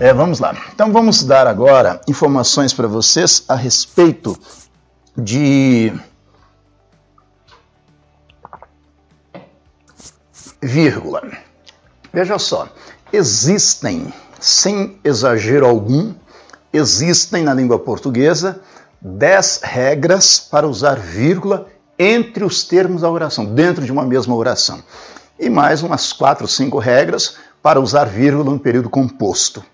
É, vamos lá. Então vamos dar agora informações para vocês a respeito de vírgula. Veja só, existem, sem exagero algum, existem na língua portuguesa dez regras para usar vírgula entre os termos da oração, dentro de uma mesma oração. E mais umas quatro, cinco regras para usar vírgula no período composto.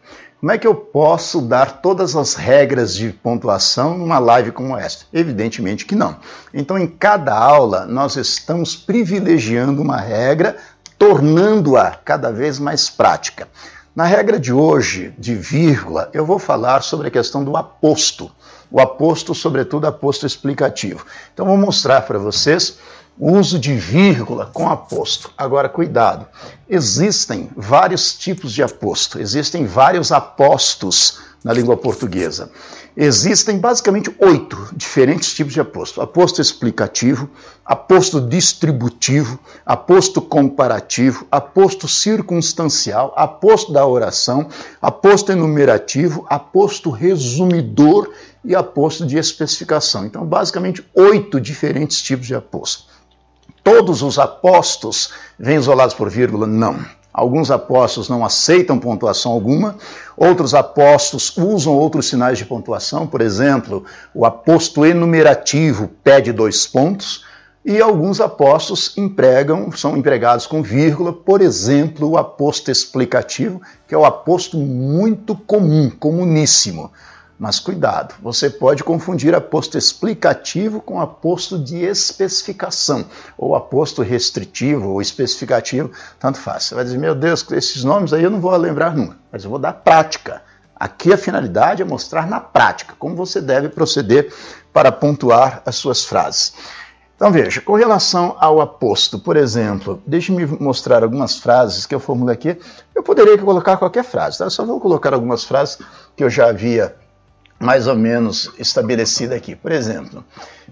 Como é que eu posso dar todas as regras de pontuação numa live como esta? Evidentemente que não. Então, em cada aula, nós estamos privilegiando uma regra, tornando-a cada vez mais prática. Na regra de hoje, de vírgula, eu vou falar sobre a questão do aposto. O aposto, sobretudo, aposto explicativo. Então, vou mostrar para vocês uso de vírgula com aposto. Agora, cuidado, existem vários tipos de aposto, existem vários apostos na língua portuguesa. Existem basicamente oito diferentes tipos de aposto: aposto explicativo, aposto distributivo, aposto comparativo, aposto circunstancial, aposto da oração, aposto enumerativo, aposto resumidor e aposto de especificação. Então, basicamente, oito diferentes tipos de aposto. Todos os apostos vêm isolados por vírgula? Não. Alguns apostos não aceitam pontuação alguma, outros apostos usam outros sinais de pontuação, por exemplo, o aposto enumerativo pede dois pontos, e alguns apostos empregam, são empregados com vírgula, por exemplo, o aposto explicativo, que é o aposto muito comum, comuníssimo. Mas cuidado, você pode confundir aposto explicativo com aposto de especificação, ou aposto restritivo ou especificativo, tanto faz. Você vai dizer, meu Deus, esses nomes aí eu não vou lembrar nunca, mas eu vou dar prática. Aqui a finalidade é mostrar na prática como você deve proceder para pontuar as suas frases. Então veja, com relação ao aposto, por exemplo, deixe-me mostrar algumas frases que eu formulei aqui. Eu poderia colocar qualquer frase, tá? Eu só vou colocar algumas frases que eu já havia mais ou menos estabelecida aqui. Por exemplo,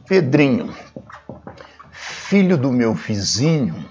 Pedrinho, filho do meu vizinho,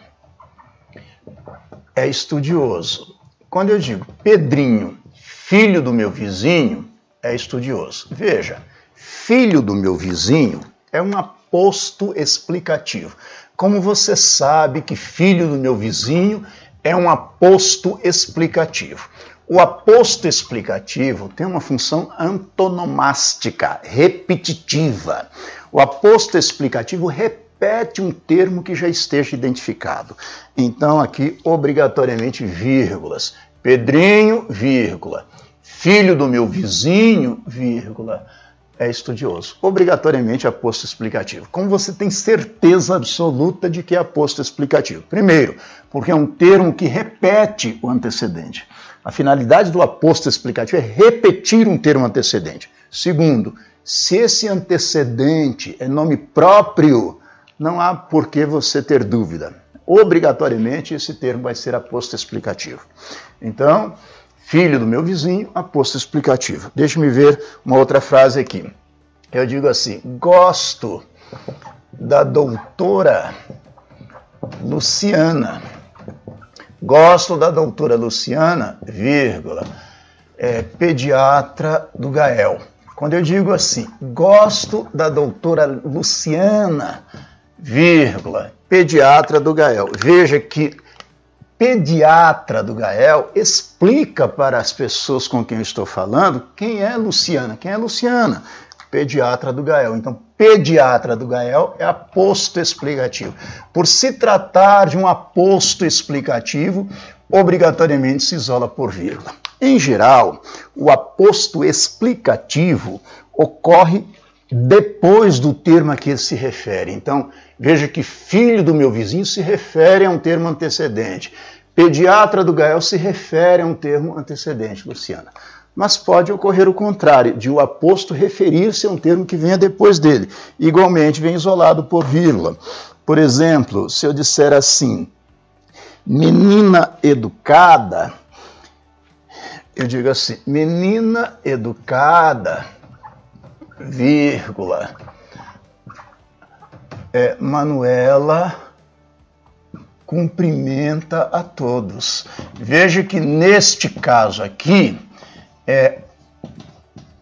é estudioso. Quando eu digo Pedrinho, filho do meu vizinho, é estudioso. Veja, filho do meu vizinho é um aposto explicativo. Como você sabe que filho do meu vizinho é um aposto explicativo? O aposto explicativo tem uma função antonomástica, repetitiva. O aposto explicativo repete um termo que já esteja identificado. Então, aqui, obrigatoriamente, vírgulas. Pedrinho, vírgula. Filho do meu vizinho, vírgula é estudioso. Obrigatoriamente aposto explicativo. Como você tem certeza absoluta de que é aposto explicativo? Primeiro, porque é um termo que repete o antecedente. A finalidade do aposto explicativo é repetir um termo antecedente. Segundo, se esse antecedente é nome próprio, não há por que você ter dúvida. Obrigatoriamente esse termo vai ser aposto explicativo. Então, filho do meu vizinho, aposto explicativo. Deixe-me ver uma outra frase aqui. Eu digo assim: gosto da doutora Luciana Gosto da doutora Luciana, vírgula, é, pediatra do Gael. Quando eu digo assim, gosto da doutora Luciana, vírgula, pediatra do Gael. Veja que pediatra do Gael explica para as pessoas com quem eu estou falando quem é Luciana. Quem é Luciana? pediatra do Gael. Então, pediatra do Gael é aposto explicativo. Por se tratar de um aposto explicativo, obrigatoriamente se isola por vírgula. Em geral, o aposto explicativo ocorre depois do termo a que ele se refere. Então, veja que filho do meu vizinho se refere a um termo antecedente. Pediatra do Gael se refere a um termo antecedente, Luciana mas pode ocorrer o contrário, de o aposto referir-se a um termo que venha depois dele. Igualmente, vem isolado por vírgula. Por exemplo, se eu disser assim, menina educada, eu digo assim, menina educada, vírgula, é, Manuela cumprimenta a todos. Veja que neste caso aqui, é,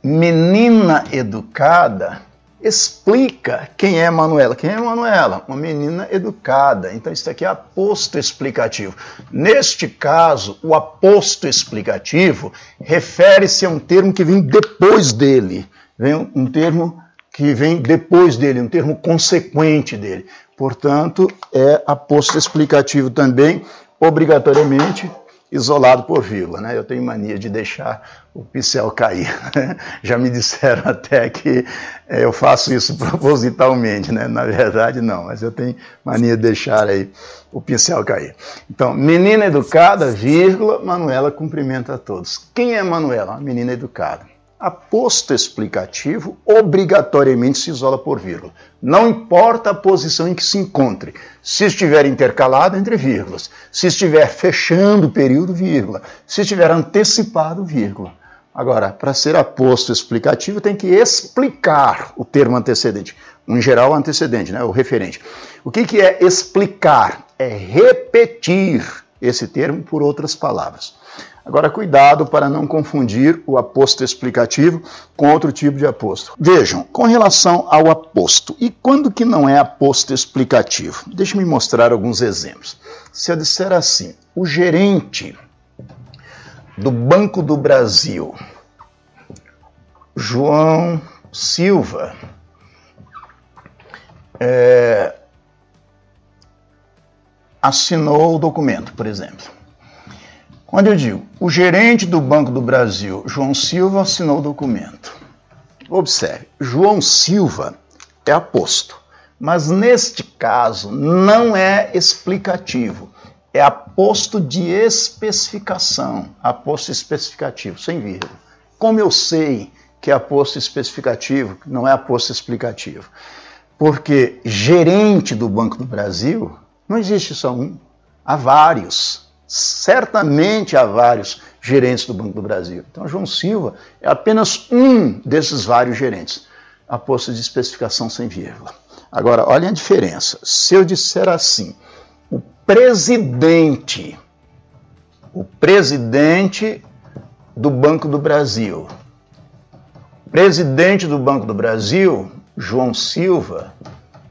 menina educada explica quem é Manuela. Quem é Manuela? Uma menina educada. Então, isso aqui é aposto explicativo. Neste caso, o aposto explicativo refere-se a um termo que vem depois dele. Vem um termo que vem depois dele, um termo consequente dele. Portanto, é aposto explicativo também, obrigatoriamente isolado por vírgula. Né? Eu tenho mania de deixar o pincel cair. Né? Já me disseram até que é, eu faço isso propositalmente, né? na verdade não, mas eu tenho mania de deixar aí o pincel cair. Então, menina educada, vírgula, Manuela cumprimenta a todos. Quem é Manuela? Menina educada aposto explicativo obrigatoriamente se isola por vírgula. Não importa a posição em que se encontre. Se estiver intercalado entre vírgulas, se estiver fechando o período, vírgula, se estiver antecipado, vírgula. Agora, para ser aposto explicativo, tem que explicar o termo antecedente. Em geral, antecedente, né, o referente. O que, que é explicar? É repetir esse termo por outras palavras. Agora, cuidado para não confundir o aposto explicativo com outro tipo de aposto. Vejam, com relação ao aposto, e quando que não é aposto explicativo? Deixe-me mostrar alguns exemplos. Se eu disser assim, o gerente do Banco do Brasil, João Silva, é, assinou o documento, por exemplo. Quando eu digo, o gerente do Banco do Brasil, João Silva, assinou o documento. Observe, João Silva é aposto, mas neste caso não é explicativo, é aposto de especificação, aposto especificativo, sem vírgula. Como eu sei que é aposto especificativo, não é aposto explicativo? Porque gerente do Banco do Brasil não existe só um, há vários certamente há vários gerentes do Banco do Brasil. Então, João Silva é apenas um desses vários gerentes, a posto de especificação sem vírgula. Agora, olhem a diferença. Se eu disser assim, o presidente, o presidente do Banco do Brasil, presidente do Banco do Brasil, João Silva,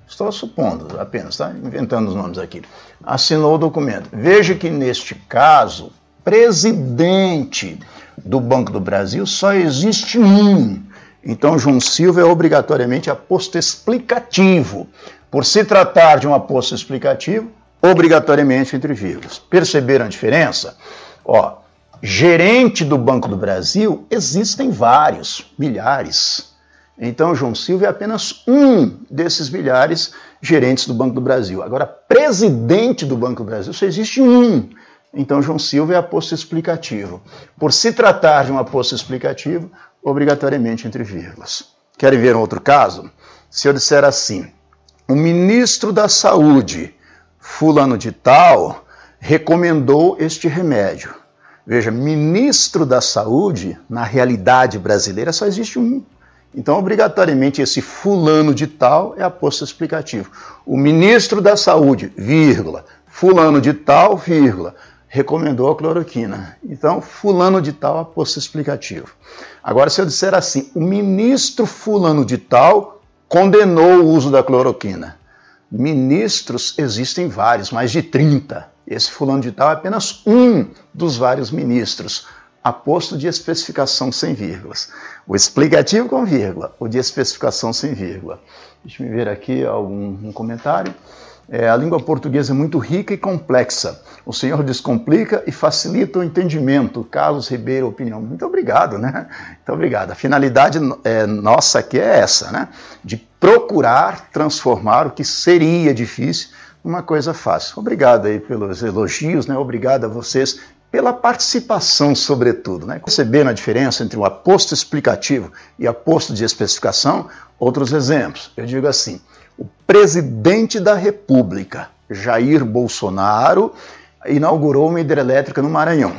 estou supondo apenas, tá? inventando os nomes aqui, assinou o documento. Veja que neste caso, presidente do Banco do Brasil só existe um. Então, João Silva é obrigatoriamente aposto explicativo. Por se tratar de um aposto explicativo, obrigatoriamente entre vírgulas. Perceberam a diferença? Ó, gerente do Banco do Brasil existem vários, milhares. Então, João Silva é apenas um desses milhares gerentes do Banco do Brasil. Agora, presidente do Banco do Brasil, só existe um. Então, João Silva é aposto explicativo. Por se tratar de um aposto explicativo, obrigatoriamente entre vírgulas. Querem ver um outro caso? Se eu disser assim, o ministro da Saúde, fulano de tal, recomendou este remédio. Veja, ministro da Saúde, na realidade brasileira, só existe um. Então, obrigatoriamente, esse fulano de tal é aposto explicativo. O ministro da Saúde, vírgula, fulano de tal, vírgula, recomendou a cloroquina. Então, fulano de tal, aposto explicativo. Agora, se eu disser assim, o ministro fulano de tal condenou o uso da cloroquina. Ministros existem vários, mais de 30. Esse fulano de tal é apenas um dos vários ministros aposto de especificação sem vírgulas. O explicativo com vírgula, o de especificação sem vírgula. Deixa eu ver aqui algum um comentário. É, a língua portuguesa é muito rica e complexa. O Senhor descomplica e facilita o entendimento. Carlos Ribeiro, opinião. Muito obrigado, né? Muito obrigado. A finalidade é, nossa aqui é essa, né? De procurar transformar o que seria difícil numa coisa fácil. Obrigado aí pelos elogios, né? Obrigado a vocês pela participação, sobretudo. Né? Percebendo a diferença entre o aposto explicativo e aposto de especificação? Outros exemplos. Eu digo assim: o presidente da República, Jair Bolsonaro, inaugurou uma hidrelétrica no Maranhão.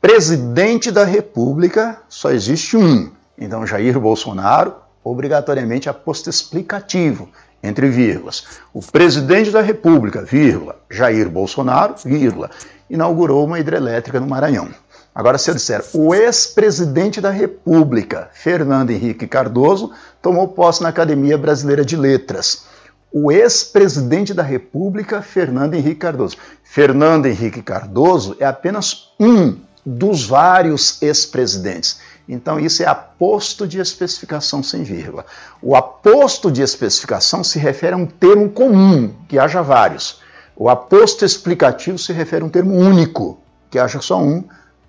Presidente da República só existe um. Então, Jair Bolsonaro, obrigatoriamente aposto explicativo, entre vírgulas. O presidente da República, vírgula, Jair Bolsonaro, vírgula inaugurou uma hidrelétrica no Maranhão. Agora, se eu disser o ex-presidente da República, Fernando Henrique Cardoso, tomou posse na Academia Brasileira de Letras. O ex-presidente da República, Fernando Henrique Cardoso. Fernando Henrique Cardoso é apenas um dos vários ex-presidentes. Então, isso é aposto de especificação sem vírgula. O aposto de especificação se refere a um termo comum, que haja vários. O aposto explicativo se refere a um termo único, que haja só um,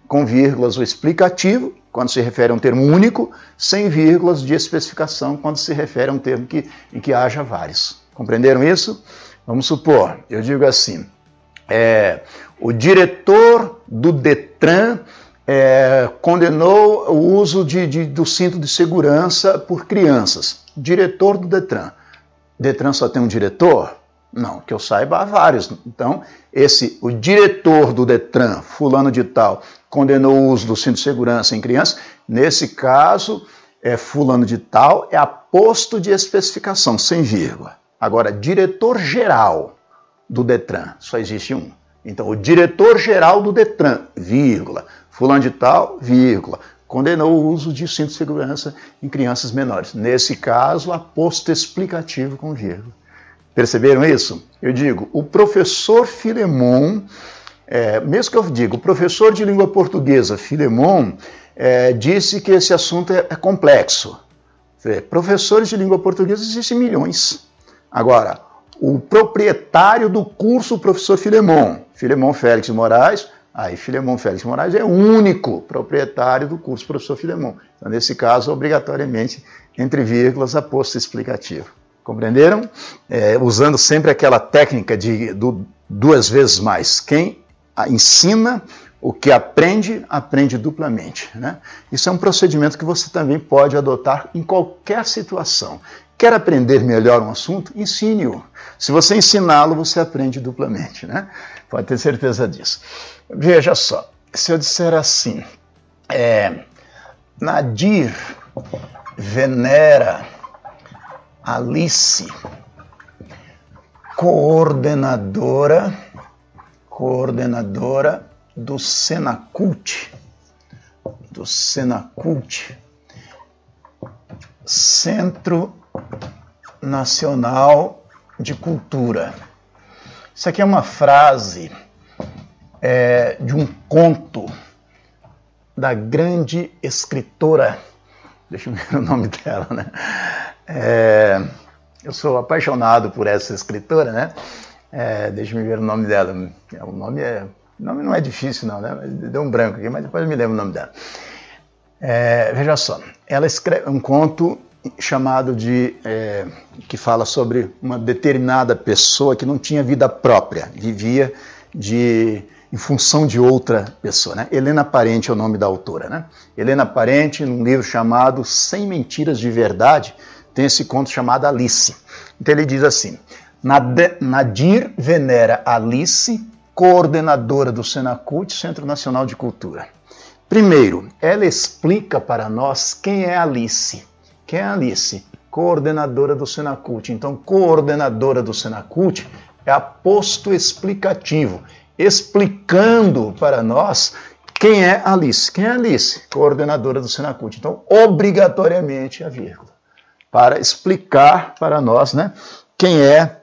com vírgulas o explicativo, quando se refere a um termo único, sem vírgulas de especificação, quando se refere a um termo que, em que haja vários. Compreenderam isso? Vamos supor, eu digo assim, é, o diretor do Detran é, condenou o uso de, de, do cinto de segurança por crianças. Diretor do Detran. Detran só tem um diretor? Não, que eu saiba, há vários. Então, esse, o diretor do Detran, fulano de tal, condenou o uso do cinto de segurança em crianças. Nesse caso, é fulano de tal, é aposto de especificação, sem vírgula. Agora, diretor geral do Detran, só existe um. Então, o diretor geral do Detran, vírgula fulano de tal, vírgula, condenou o uso de cinto de segurança em crianças menores. Nesse caso, aposto explicativo com vírgula. Perceberam isso? Eu digo, o professor Filemon, é, mesmo que eu diga, o professor de língua portuguesa Filemon é, disse que esse assunto é, é complexo. professores de língua portuguesa existem milhões. Agora, o proprietário do curso, o professor Filemon, Filemon Félix Moraes, Aí Filemon Félix Moraes é o único proprietário do curso professor Filemon. Então, nesse caso, obrigatoriamente, entre vírgulas, aposto explicativo. Compreenderam? É, usando sempre aquela técnica de do, duas vezes mais. Quem ensina o que aprende, aprende duplamente. Né? Isso é um procedimento que você também pode adotar em qualquer situação. Quer aprender melhor um assunto? Ensine-o. Se você ensiná-lo, você aprende duplamente. Né? Pode ter certeza disso. Veja só, se eu disser assim, é, Nadir venera Alice, coordenadora, coordenadora do Senacult, do Senacult, Centro Nacional de Cultura. Isso aqui é uma frase é, de um conto da grande escritora, deixa eu ver o nome dela, né? É, eu sou apaixonado por essa escritora, né? É, deixa ver o nome dela. O nome é, o nome não é difícil não, né? Deu um branco aqui, mas depois eu me lembro o nome dela. É, veja só, ela escreve um conto chamado de é, que fala sobre uma determinada pessoa que não tinha vida própria, vivia de em função de outra pessoa. Né? Helena Parente é o nome da autora. Né? Helena Parente, num livro chamado Sem Mentiras de Verdade, tem esse conto chamado Alice. Então ele diz assim: Nadir venera Alice, coordenadora do Senacult, Centro Nacional de Cultura. Primeiro, ela explica para nós quem é Alice. Quem é Alice? Coordenadora do Senacult. Então, coordenadora do Senacult é aposto explicativo explicando para nós quem é Alice. Quem é Alice? Coordenadora do Senacult. Então, obrigatoriamente a vírgula. Para explicar para nós né, quem é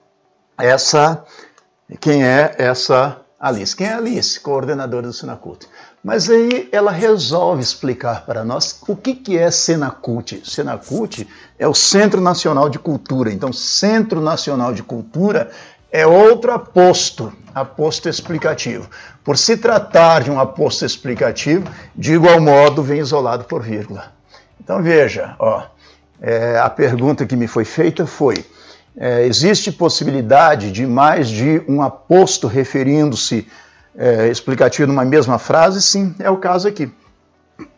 essa quem é essa Alice. Quem é Alice? Coordenadora do Senacult. Mas aí ela resolve explicar para nós o que, que é Senacult. Senacult é o Centro Nacional de Cultura. Então, Centro Nacional de Cultura é outro aposto, aposto explicativo. Por se tratar de um aposto explicativo, de igual modo vem isolado por vírgula. Então veja, ó, é, a pergunta que me foi feita foi: é, existe possibilidade de mais de um aposto referindo-se é, explicativo numa mesma frase? Sim, é o caso aqui.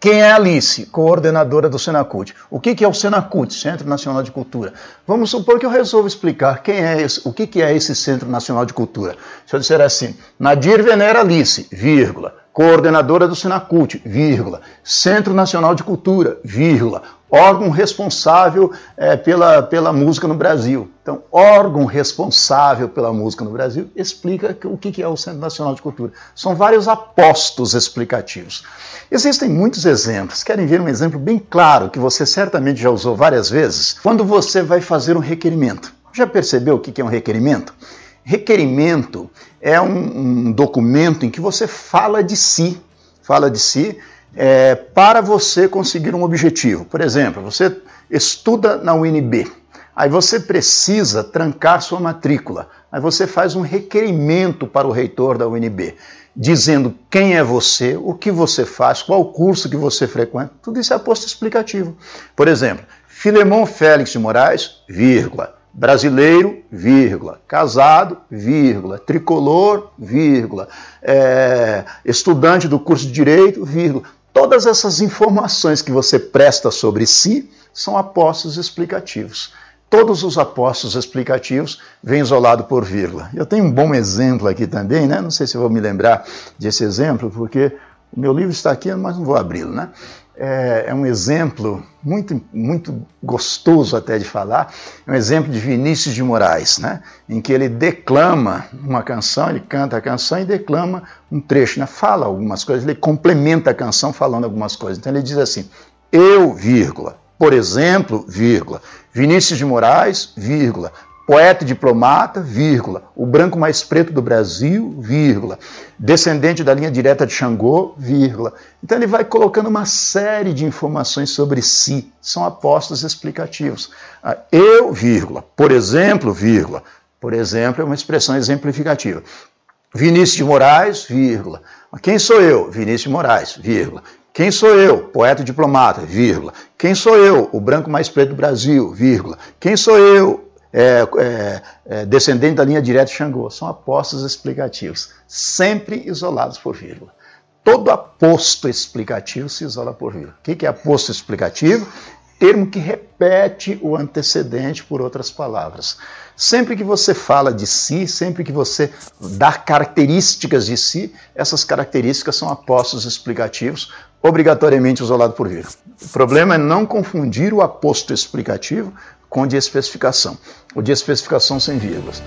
Quem é Alice, coordenadora do Senacult? O que é o Senacult, Centro Nacional de Cultura? Vamos supor que eu resolvo explicar quem é esse, o que é esse Centro Nacional de Cultura. Se eu disser assim, Nadir Venera Alice, vírgula, coordenadora do Senacult, vírgula, Centro Nacional de Cultura, vírgula, órgão responsável é, pela, pela música no Brasil. Então, órgão responsável pela música no Brasil explica o que é o Centro Nacional de Cultura. São vários apostos explicativos. Existem muitos exemplos. Querem ver um exemplo bem claro que você certamente já usou várias vezes? Quando você vai fazer um requerimento. Já percebeu o que é um requerimento? Requerimento é um, um documento em que você fala de si, fala de si é, para você conseguir um objetivo. Por exemplo, você estuda na UNB, aí você precisa trancar sua matrícula, aí você faz um requerimento para o reitor da UNB, dizendo quem é você, o que você faz, qual curso que você frequenta, tudo isso é posto explicativo. Por exemplo, Filemon Félix de Moraes, vírgula, brasileiro, vírgula, casado, vírgula, tricolor, vírgula, é, estudante do curso de direito, vírgula. Todas essas informações que você presta sobre si são apostos explicativos. Todos os apostos explicativos vêm isolados por vírgula. Eu tenho um bom exemplo aqui também, né? Não sei se vou me lembrar desse exemplo, porque o meu livro está aqui, mas não vou abri-lo, né? É, é, um exemplo muito, muito gostoso até de falar, é um exemplo de Vinícius de Moraes, né? em que ele declama uma canção, ele canta a canção e declama um trecho, né? fala algumas coisas, ele complementa a canção falando algumas coisas. Então ele diz assim, eu, vírgula, por exemplo, vírgula, Vinícius de Moraes, vírgula, poeta e diplomata, vírgula, o branco mais preto do Brasil, vírgula, descendente da linha direta de Xangô, vírgula. Então ele vai colocando uma série de informações sobre si, são apostos explicativos. Ah, eu, vírgula, por exemplo, vírgula, por exemplo é uma expressão exemplificativa. Vinícius de Moraes, vírgula. Quem sou eu? Vinícius de Moraes, vírgula. Quem sou eu? Poeta e diplomata, vírgula. Quem sou eu? O branco mais preto do Brasil, vírgula. Quem sou eu? É, é, é, descendente da linha direta de Xangô. São apostos explicativos, sempre isolados por vírgula. Todo aposto explicativo se isola por vírgula. O que é aposto explicativo? Termo que repete o antecedente por outras palavras. Sempre que você fala de si, sempre que você dá características de si, essas características são apostos explicativos, obrigatoriamente isolados por vírgula. O problema é não confundir o aposto explicativo com de especificação. O de especificação sem vírgulas.